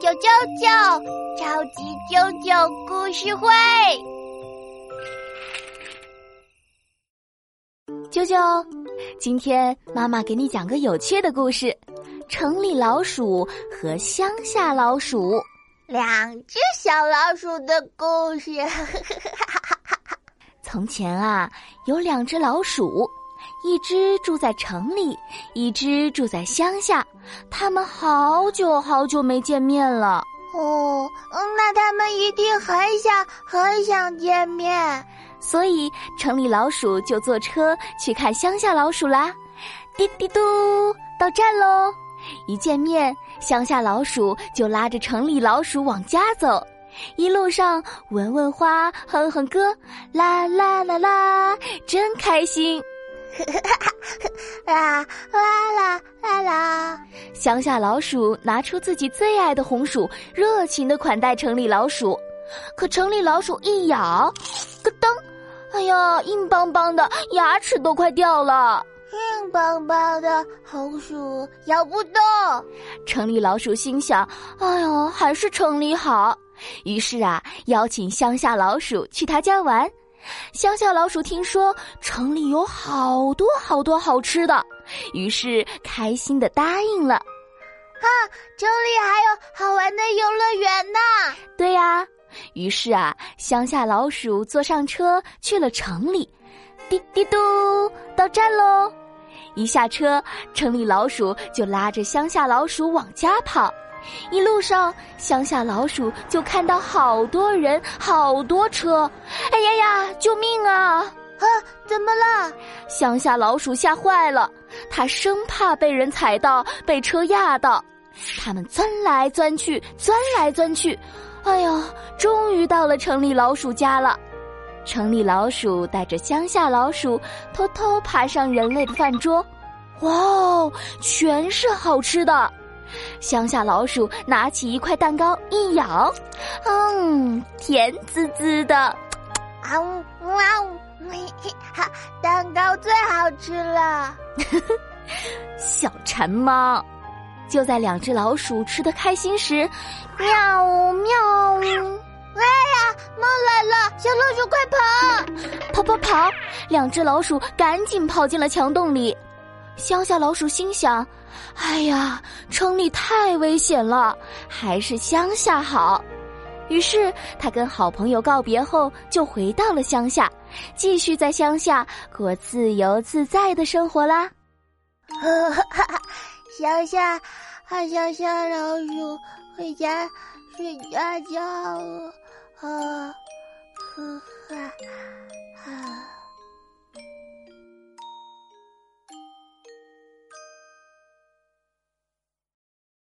啾啾啾，超级啾啾故事会。啾啾，今天妈妈给你讲个有趣的故事：城里老鼠和乡下老鼠。两只小老鼠的故事。从前啊，有两只老鼠。一只住在城里，一只住在乡下，他们好久好久没见面了。哦，那他们一定很想很想见面，所以城里老鼠就坐车去看乡下老鼠啦。滴滴嘟，到站喽！一见面，乡下老鼠就拉着城里老鼠往家走，一路上闻闻花，哼哼歌，啦啦啦啦，真开心。啦啦啦啦啦！乡下老鼠拿出自己最爱的红薯，热情的款待城里老鼠。可城里老鼠一咬，咯噔！哎呀，硬邦邦的，牙齿都快掉了。硬邦邦的红薯咬不动。城里老鼠心想：哎呦，还是城里好。于是啊，邀请乡下老鼠去他家玩。乡下老鼠听说城里有好多好多好吃的，于是开心的答应了。啊，城里还有好玩的游乐园呢！对呀，于是啊，乡下老鼠坐上车去了城里。滴滴嘟，到站喽！一下车，城里老鼠就拉着乡下老鼠往家跑。一路上，乡下老鼠就看到好多人、好多车，哎呀呀！救命啊！啊，怎么了？乡下老鼠吓坏了，它生怕被人踩到、被车压到。他们钻来钻去，钻来钻去，哎呀，终于到了城里老鼠家了。城里老鼠带着乡下老鼠偷偷爬上人类的饭桌，哇哦，全是好吃的。乡下老鼠拿起一块蛋糕一咬，嗯，甜滋滋的，啊呜啊呜，哈，蛋糕最好吃了。小馋猫，就在两只老鼠吃的开心时，喵喵！哎呀，猫来了！小老鼠快跑！跑跑跑！两只老鼠赶紧跑进了墙洞里。乡下老鼠心想。哎呀，城里太危险了，还是乡下好。于是他跟好朋友告别后，就回到了乡下，继续在乡下过自由自在的生活啦。乡下，乡下老鼠回家睡大觉了。啊，呵呵。